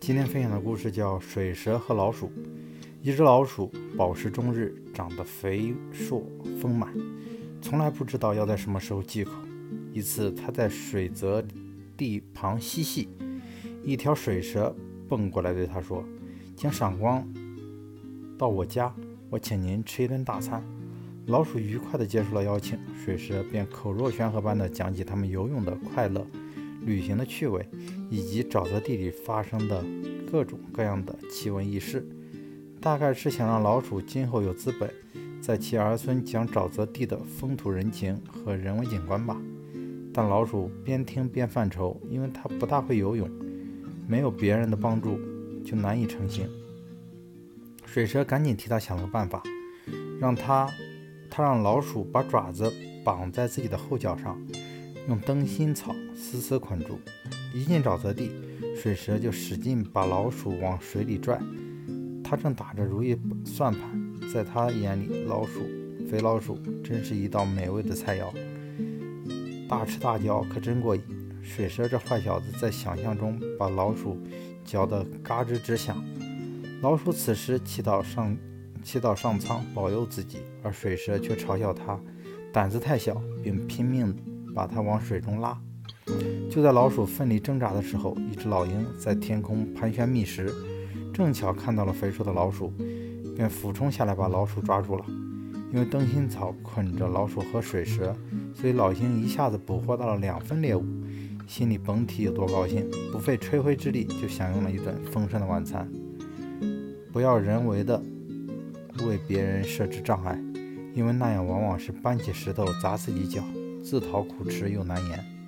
今天分享的故事叫《水蛇和老鼠》。一只老鼠饱食终日，长得肥硕丰满，从来不知道要在什么时候忌口。一次，它在水泽地旁嬉戏，一条水蛇蹦过来对它说：“请赏光到我家，我请您吃一顿大餐。”老鼠愉快地接受了邀请，水蛇便口若悬河般地讲起他们游泳的快乐。旅行的趣味，以及沼泽地里发生的各种各样的奇闻异事，大概是想让老鼠今后有资本在其儿孙讲沼泽地的风土人情和人文景观吧。但老鼠边听边犯愁，因为它不大会游泳，没有别人的帮助就难以成行。水蛇赶紧替他想了个办法，让他他让老鼠把爪子绑在自己的后脚上。用灯芯草死死捆住，一进沼泽地，水蛇就使劲把老鼠往水里拽。他正打着如意算盘，在他眼里，老鼠肥老鼠真是一道美味的菜肴，大吃大嚼可真过瘾。水蛇这坏小子在想象中把老鼠嚼得嘎吱直响。老鼠此时祈祷上祈祷上苍保佑自己，而水蛇却嘲笑他胆子太小，并拼命。把它往水中拉。就在老鼠奋力挣扎的时候，一只老鹰在天空盘旋觅食，正巧看到了肥硕的老鼠，便俯冲下来把老鼠抓住了。因为灯芯草捆着老鼠和水蛇，所以老鹰一下子捕获到了两份猎物，心里甭提有多高兴，不费吹灰之力就享用了一顿丰盛的晚餐。不要人为的为别人设置障碍，因为那样往往是搬起石头砸自己脚。自讨苦吃又难言。